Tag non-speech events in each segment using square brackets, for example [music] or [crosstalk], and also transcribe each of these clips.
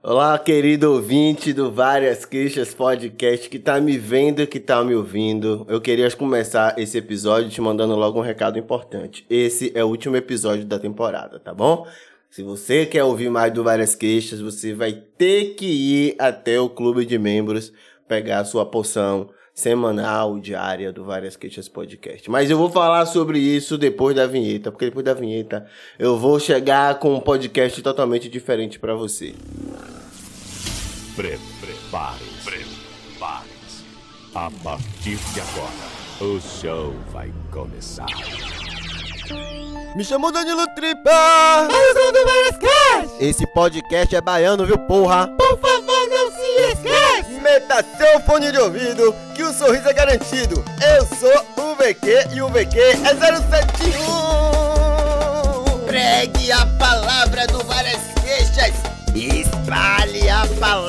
Olá, querido ouvinte do Várias Queixas Podcast que tá me vendo e que tá me ouvindo. Eu queria começar esse episódio te mandando logo um recado importante. Esse é o último episódio da temporada, tá bom? Se você quer ouvir mais do Várias Queixas, você vai ter que ir até o clube de membros, pegar a sua poção semanal, diária do Várias Queixas Podcast. Mas eu vou falar sobre isso depois da vinheta, porque depois da vinheta eu vou chegar com um podcast totalmente diferente para você. Prepare-se. Prepare-se. A partir de agora, o show vai começar. Me chamou Danilo Tripa! Eu do Várias Queixas! Esse podcast é baiano, viu, porra? Por favor, não se esqueça! Meta seu fone de ouvido, que o sorriso é garantido. Eu sou o VQ e o VQ é 071. Pregue a palavra do Várias Queixas! Espalhe a palavra do!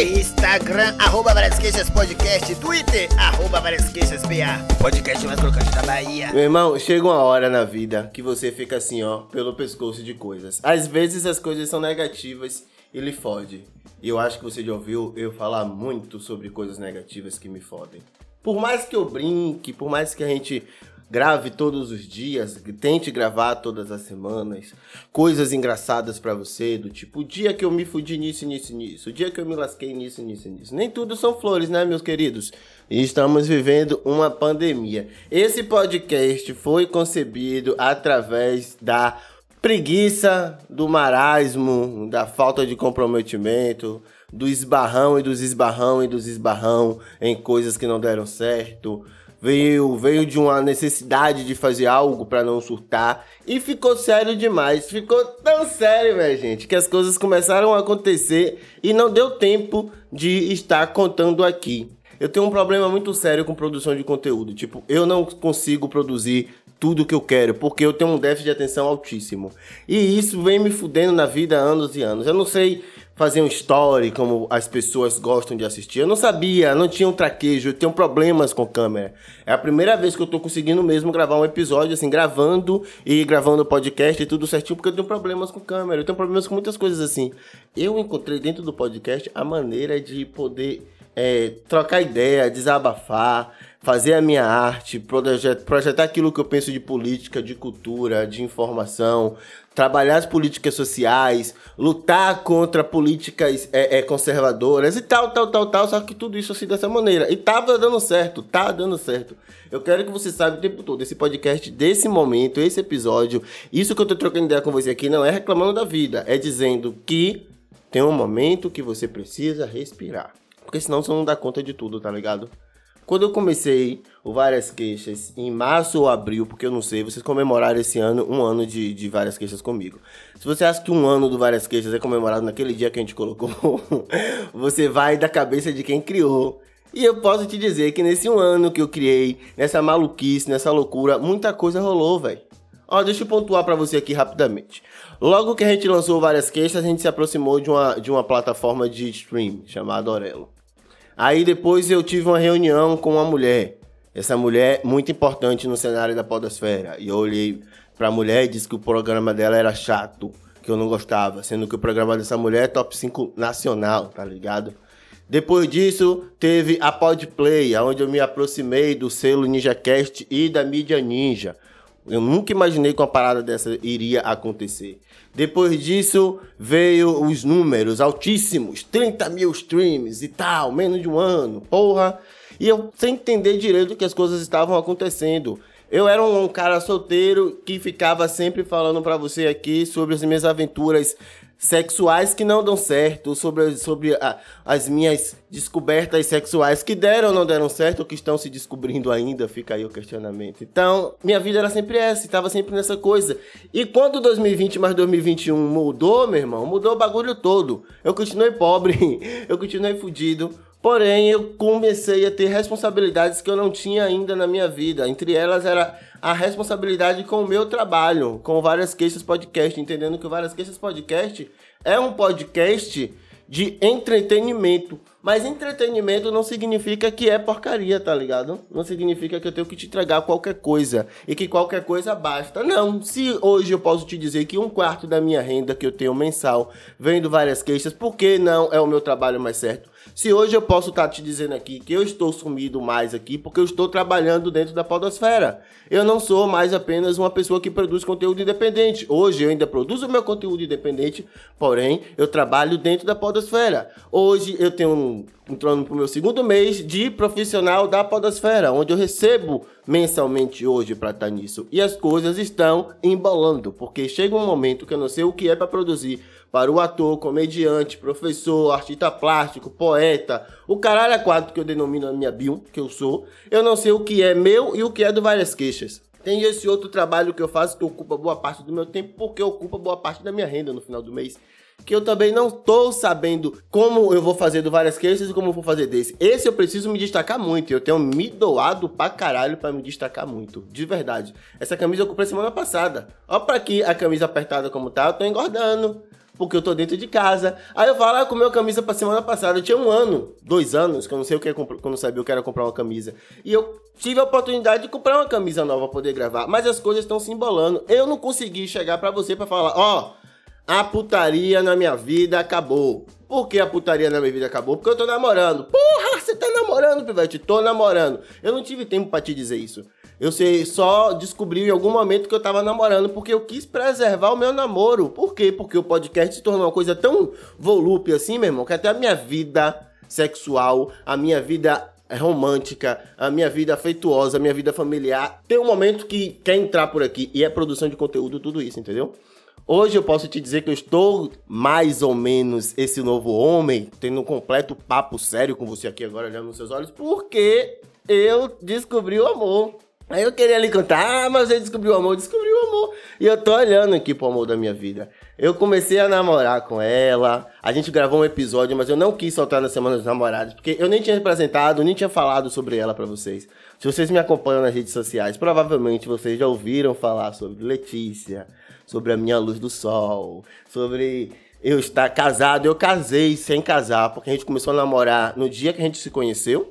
Instagram, arroba Várias Queixas Podcast. Twitter, arroba Várias Queixas BA. Podcast mais crocante da Bahia. Meu irmão, chega uma hora na vida que você fica assim, ó, pelo pescoço de coisas. Às vezes as coisas são negativas e lhe fode. E eu acho que você já ouviu eu falar muito sobre coisas negativas que me fodem. Por mais que eu brinque, por mais que a gente grave todos os dias, tente gravar todas as semanas, coisas engraçadas pra você, do tipo, o dia que eu me fudi nisso, nisso, nisso, o dia que eu me lasquei nisso, nisso, nisso. Nem tudo são flores, né, meus queridos? E estamos vivendo uma pandemia. Esse podcast foi concebido através da preguiça, do marasmo, da falta de comprometimento, do esbarrão e dos esbarrão e dos esbarrão em coisas que não deram certo. Veio, veio de uma necessidade de fazer algo para não surtar e ficou sério demais. Ficou tão sério, minha gente, que as coisas começaram a acontecer e não deu tempo de estar contando aqui. Eu tenho um problema muito sério com produção de conteúdo. Tipo, eu não consigo produzir tudo que eu quero, porque eu tenho um déficit de atenção altíssimo. E isso vem me fudendo na vida há anos e anos. Eu não sei fazer um story como as pessoas gostam de assistir. Eu não sabia, não tinha um traquejo, eu tenho problemas com câmera. É a primeira vez que eu tô conseguindo mesmo gravar um episódio, assim, gravando e gravando podcast e tudo certinho, porque eu tenho problemas com câmera, eu tenho problemas com muitas coisas assim. Eu encontrei dentro do podcast a maneira de poder é, trocar ideia, desabafar, fazer a minha arte, projetar, aquilo que eu penso de política, de cultura, de informação, trabalhar as políticas sociais, lutar contra políticas é, é, conservadoras e tal, tal, tal, tal, só que tudo isso assim dessa maneira. E tava dando certo, tá dando certo. Eu quero que você saiba o tempo todo, esse podcast, desse momento, esse episódio, isso que eu tô trocando ideia com você aqui não é reclamando da vida, é dizendo que tem um momento que você precisa respirar. Porque senão você não dá conta de tudo, tá ligado? Quando eu comecei o Várias Queixas em março ou abril, porque eu não sei, vocês comemoraram esse ano um ano de, de Várias Queixas comigo. Se você acha que um ano do Várias Queixas é comemorado naquele dia que a gente colocou, [laughs] você vai da cabeça de quem criou. E eu posso te dizer que nesse um ano que eu criei, nessa maluquice, nessa loucura, muita coisa rolou, velho. Ó, deixa eu pontuar para você aqui rapidamente. Logo que a gente lançou Várias Queixas, a gente se aproximou de uma, de uma plataforma de stream chamada Orelo. Aí depois eu tive uma reunião com uma mulher. Essa mulher muito importante no cenário da podosfera. E eu olhei pra mulher e disse que o programa dela era chato, que eu não gostava, sendo que o programa dessa mulher é top 5 nacional, tá ligado? Depois disso, teve a Podplay, onde eu me aproximei do selo NinjaCast e da mídia Ninja. Eu nunca imaginei que uma parada dessa iria acontecer. Depois disso, veio os números altíssimos, 30 mil streams e tal, menos de um ano, porra. E eu sem entender direito que as coisas estavam acontecendo. Eu era um cara solteiro que ficava sempre falando para você aqui sobre as minhas aventuras sexuais que não dão certo, sobre, sobre a, as minhas descobertas sexuais que deram ou não deram certo, ou que estão se descobrindo ainda, fica aí o questionamento. Então, minha vida era sempre essa, estava sempre nessa coisa. E quando 2020 mais 2021 mudou, meu irmão, mudou o bagulho todo. Eu continuei pobre, [laughs] eu continuei fudido. Porém, eu comecei a ter responsabilidades que eu não tinha ainda na minha vida. Entre elas era a responsabilidade com o meu trabalho, com Várias Queixas Podcast, entendendo que Várias Queixas Podcast é um podcast de entretenimento. Mas entretenimento não significa que é porcaria, tá ligado? Não significa que eu tenho que te entregar qualquer coisa e que qualquer coisa basta. Não. Se hoje eu posso te dizer que um quarto da minha renda que eu tenho mensal vendo várias queixas, por que não é o meu trabalho mais certo? Se hoje eu posso estar tá te dizendo aqui que eu estou sumido mais aqui porque eu estou trabalhando dentro da podosfera. Eu não sou mais apenas uma pessoa que produz conteúdo independente. Hoje eu ainda produzo meu conteúdo independente, porém eu trabalho dentro da podosfera. Hoje eu tenho um, entrando para o meu segundo mês de profissional da podosfera, onde eu recebo mensalmente hoje para estar tá nisso. E as coisas estão embolando, porque chega um momento que eu não sei o que é para produzir para o ator, comediante, professor, artista plástico, poeta, o caralho é quadro que eu denomino a minha bio, que eu sou, eu não sei o que é meu e o que é do Várias Queixas. Tem esse outro trabalho que eu faço que ocupa boa parte do meu tempo, porque ocupa boa parte da minha renda no final do mês. Que eu também não estou sabendo como eu vou fazer do Várias Queixas e como eu vou fazer desse. Esse eu preciso me destacar muito. Eu tenho me doado pra caralho pra me destacar muito. De verdade. Essa camisa eu comprei semana passada. Ó pra aqui a camisa apertada como tá, eu tô engordando porque eu tô dentro de casa. Aí eu falo, ah, comeu camisa pra semana passada. Eu tinha um ano, dois anos, que eu não sei o que é, que eu sabia o que era comprar uma camisa. E eu tive a oportunidade de comprar uma camisa nova pra poder gravar. Mas as coisas estão se embolando. Eu não consegui chegar para você para falar, ó, oh, a putaria na minha vida acabou. Por que a putaria na minha vida acabou? Porque eu tô namorando. Porra, você tá namorando, Pivete? Tô namorando. Eu não tive tempo para te dizer isso. Eu sei, só descobri em algum momento que eu tava namorando porque eu quis preservar o meu namoro. Por quê? Porque o podcast se tornou uma coisa tão volúpia assim, meu irmão, que até a minha vida sexual, a minha vida romântica, a minha vida afetuosa, a minha vida familiar, tem um momento que quer entrar por aqui e é produção de conteúdo, tudo isso, entendeu? Hoje eu posso te dizer que eu estou mais ou menos esse novo homem, tendo um completo papo sério com você aqui agora olhando nos seus olhos, porque eu descobri o amor. Aí eu queria lhe contar, ah, mas você descobriu o amor, descobriu o amor. E eu tô olhando aqui pro amor da minha vida. Eu comecei a namorar com ela, a gente gravou um episódio, mas eu não quis soltar na Semana dos Namorados, porque eu nem tinha apresentado, nem tinha falado sobre ela para vocês. Se vocês me acompanham nas redes sociais, provavelmente vocês já ouviram falar sobre Letícia, sobre a minha luz do sol, sobre eu estar casado. Eu casei sem casar, porque a gente começou a namorar no dia que a gente se conheceu.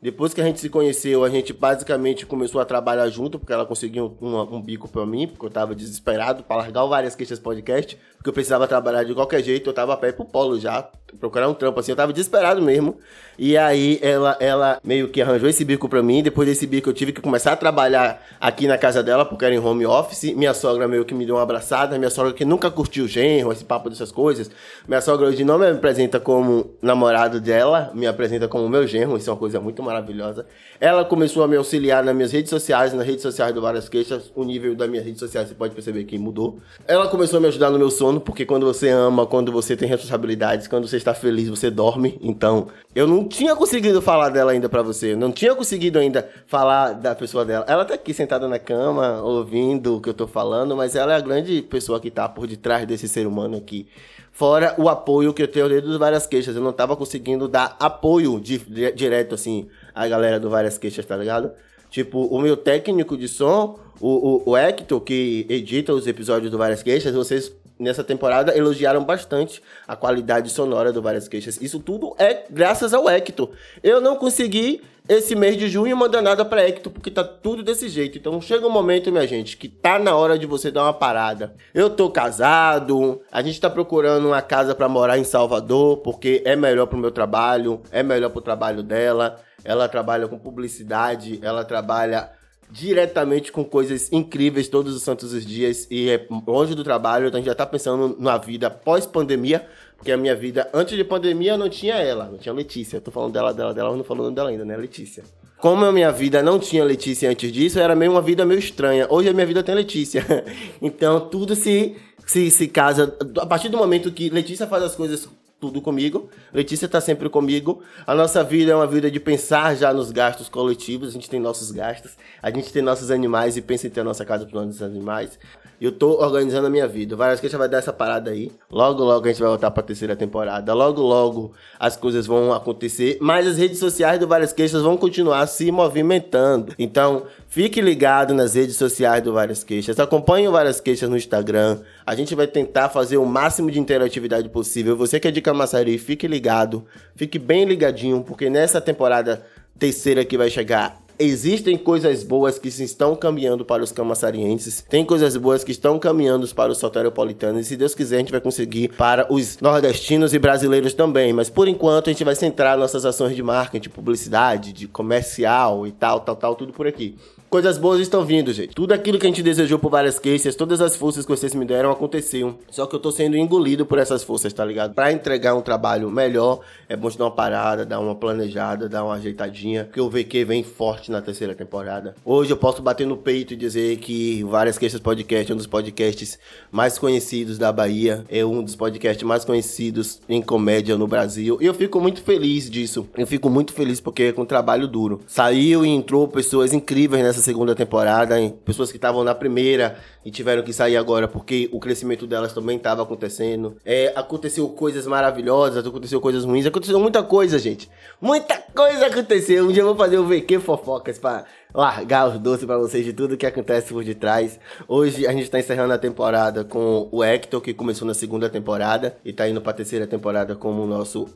Depois que a gente se conheceu, a gente basicamente começou a trabalhar junto, porque ela conseguiu um, um, bico pra mim, porque eu tava desesperado para largar o Várias Queixas Podcast, porque eu precisava trabalhar de qualquer jeito, eu tava a pé pro polo já, procurar um trampo assim, eu tava desesperado mesmo. E aí ela, ela meio que arranjou esse bico pra mim. Depois desse bico eu tive que começar a trabalhar aqui na casa dela, porque era em home office. Minha sogra meio que me deu uma abraçada. Minha sogra que nunca curtiu genro, esse papo dessas coisas. Minha sogra hoje não me apresenta como namorado dela, me apresenta como meu genro. Isso é uma coisa muito maravilhosa. Ela começou a me auxiliar nas minhas redes sociais, nas redes sociais do Várias Queixas. O nível das minhas redes sociais você pode perceber que mudou. Ela começou a me ajudar no meu sono, porque quando você ama, quando você tem responsabilidades, quando você está feliz, você dorme. Então, eu não tinha conseguido falar dela ainda para você. Não tinha conseguido ainda falar da pessoa dela. Ela tá aqui sentada na cama, ouvindo o que eu tô falando, mas ela é a grande pessoa que tá por detrás desse ser humano aqui. Fora o apoio que eu tenho dentro das várias queixas. Eu não tava conseguindo dar apoio de, de, direto, assim, à galera do várias queixas, tá ligado? Tipo, o meu técnico de som, o, o, o Hector, que edita os episódios do Várias Queixas, vocês nessa temporada elogiaram bastante a qualidade sonora do Várias Queixas. Isso tudo é graças ao Hector. Eu não consegui esse mês de junho mandar nada para Hector porque tá tudo desse jeito. Então chega um momento, minha gente, que tá na hora de você dar uma parada. Eu tô casado, a gente tá procurando uma casa para morar em Salvador porque é melhor pro meu trabalho, é melhor pro trabalho dela. Ela trabalha com publicidade, ela trabalha diretamente com coisas incríveis todos os santos os dias e é longe do trabalho, então a gente já tá pensando na vida pós-pandemia, porque a minha vida antes de pandemia não tinha ela, não tinha Letícia. Eu tô falando dela, dela, dela, mas não falando dela ainda, né, Letícia. Como a minha vida não tinha Letícia antes disso, era meio uma vida meio estranha. Hoje a minha vida tem Letícia. [laughs] então tudo se, se, se casa. A partir do momento que Letícia faz as coisas tudo comigo. Letícia está sempre comigo. A nossa vida é uma vida de pensar já nos gastos coletivos. A gente tem nossos gastos, a gente tem nossos animais e pensa em ter a nossa casa para os nossos animais. Eu tô organizando a minha vida. Várias queixas vai dar essa parada aí. Logo, logo a gente vai voltar pra terceira temporada. Logo, logo as coisas vão acontecer. Mas as redes sociais do Várias Queixas vão continuar se movimentando. Então, fique ligado nas redes sociais do Várias Queixas. Acompanhe o Várias Queixas no Instagram. A gente vai tentar fazer o máximo de interatividade possível. Você que é de Camaçari, fique ligado. Fique bem ligadinho, porque nessa temporada terceira que vai chegar, existem coisas boas que se estão caminhando para os camaçarienses, tem coisas boas que estão caminhando para os soteropolitanos, e se Deus quiser a gente vai conseguir para os nordestinos e brasileiros também, mas por enquanto a gente vai centrar nossas ações de marketing, publicidade, de comercial e tal, tal, tal, tudo por aqui. Coisas boas estão vindo, gente. Tudo aquilo que a gente desejou por várias cases, todas as forças que vocês me deram aconteciam. Só que eu tô sendo engolido por essas forças, tá ligado? Para entregar um trabalho melhor, é bom te dar uma parada, dar uma planejada, dar uma ajeitadinha, porque o VQ vem forte na terceira temporada. Hoje eu posso bater no peito e dizer que Várias Queixas Podcast é um dos podcasts mais conhecidos da Bahia, é um dos podcasts mais conhecidos em comédia no Brasil. E eu fico muito feliz disso. Eu fico muito feliz porque é com trabalho duro. Saiu e entrou pessoas incríveis nessa segunda temporada, hein? pessoas que estavam na primeira e tiveram que sair agora porque o crescimento delas também estava acontecendo. É, aconteceu coisas maravilhosas, aconteceu coisas ruins, aconteceu muita coisa, gente. Muita coisa aconteceu. Um dia eu vou fazer o VQ Fofocas para largar os doces para vocês de tudo que acontece por detrás. Hoje a gente está encerrando a temporada com o Hector, que começou na segunda temporada e está indo para a terceira temporada como o nosso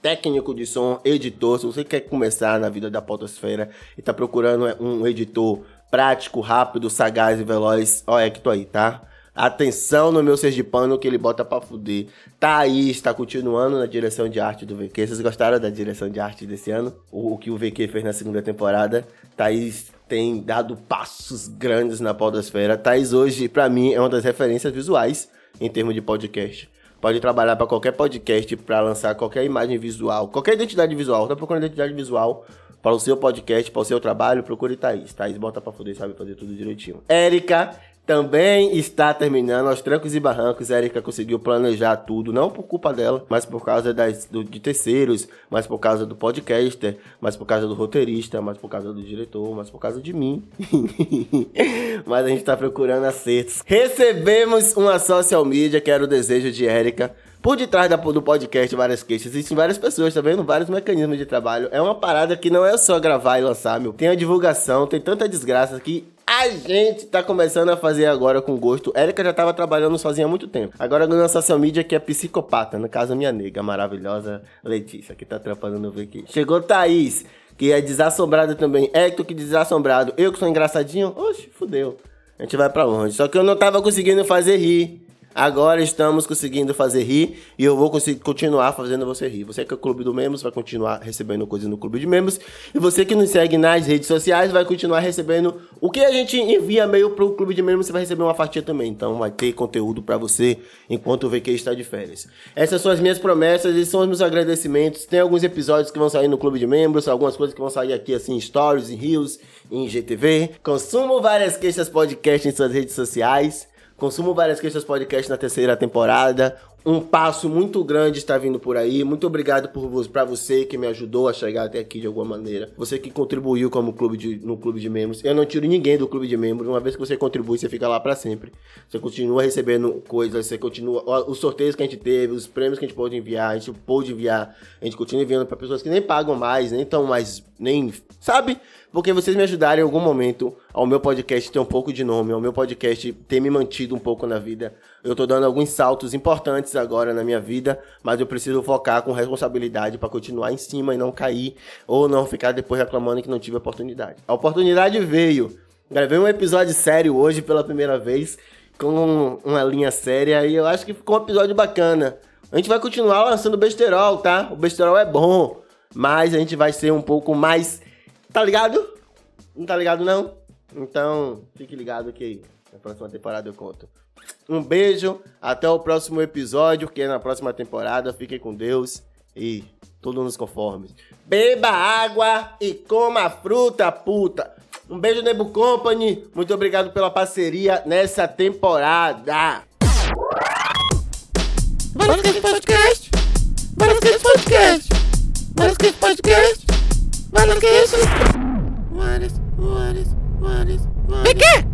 técnico de som, editor, se você quer começar na vida da potosfera e tá procurando um editor prático, rápido, sagaz e veloz, ó, é que tô aí, tá? Atenção no meu sergipano que ele bota pra fuder. Thaís está continuando na direção de arte do VQ. Vocês gostaram da direção de arte desse ano? O, o que o VQ fez na segunda temporada. Thaís tem dado passos grandes na podosfera. Thaís hoje, para mim, é uma das referências visuais em termos de podcast. Pode trabalhar para qualquer podcast, para lançar qualquer imagem visual, qualquer identidade visual. Tá procurando identidade visual para o seu podcast, para o seu trabalho, procure Thaís. Thaís bota para poder sabe fazer tudo direitinho. Érica também está terminando aos trancos e barrancos. Érica conseguiu planejar tudo, não por culpa dela, mas por causa das, do, de terceiros, mas por causa do podcaster, mas por causa do roteirista, mas por causa do diretor, mas por causa de mim. [laughs] mas a gente está procurando acertos. Recebemos uma social media, que era o desejo de Érica. Por detrás da, do podcast Várias Queixas, existem várias pessoas, tá vendo? Vários mecanismos de trabalho. É uma parada que não é só gravar e lançar, meu. Tem a divulgação, tem tanta desgraça que a gente tá começando a fazer agora com gosto. Érica já tava trabalhando sozinha há muito tempo. Agora ganhou social media que é psicopata, no caso minha nega, maravilhosa Letícia, que tá trampando no VQ. Chegou Thaís, que é desassombrada também. Hector, que desassombrado. Eu que sou engraçadinho. Oxe, fudeu. A gente vai pra longe. Só que eu não tava conseguindo fazer rir. Agora estamos conseguindo fazer rir e eu vou conseguir continuar fazendo você rir. Você que é o Clube do Membros vai continuar recebendo coisas no Clube de Membros e você que nos segue nas redes sociais vai continuar recebendo o que a gente envia meio pro Clube de Membros, você vai receber uma fatia também. Então vai ter conteúdo para você enquanto o VQ está de férias. Essas são as minhas promessas, esses são os meus agradecimentos. Tem alguns episódios que vão sair no Clube de Membros, algumas coisas que vão sair aqui assim, em stories, em reels, em GTV. Consumo várias queixas podcast em suas redes sociais. Consumo várias queixas podcast na terceira temporada. Um passo muito grande está vindo por aí. Muito obrigado por para você que me ajudou a chegar até aqui de alguma maneira. Você que contribuiu como clube de, no clube de membros. Eu não tiro ninguém do clube de membros. Uma vez que você contribui, você fica lá para sempre. Você continua recebendo coisas, você continua os sorteios que a gente teve, os prêmios que a gente pôde enviar, a gente pôde enviar, a gente continua enviando para pessoas que nem pagam mais, nem tão mais, nem, sabe? porque vocês me ajudaram em algum momento ao meu podcast ter um pouco de nome, ao meu podcast ter me mantido um pouco na vida. Eu tô dando alguns saltos importantes agora na minha vida, mas eu preciso focar com responsabilidade para continuar em cima e não cair ou não ficar depois reclamando que não tive oportunidade. A oportunidade veio. Gravei um episódio sério hoje pela primeira vez com uma linha séria e eu acho que ficou um episódio bacana. A gente vai continuar lançando besterol, tá? O besterol é bom, mas a gente vai ser um pouco mais Tá ligado? Não tá ligado, não? Então, fique ligado que na próxima temporada eu conto. Um beijo, até o próximo episódio, que é na próxima temporada. Fiquem com Deus e tudo nos conformes. Beba água e coma fruta, puta. Um beijo, Nebu Company. Muito obrigado pela parceria nessa temporada. Bora Podcast. Bora Podcast. Bora Podcast. Mano, que isso? Wallace, Wallace, Wallace, Wallace.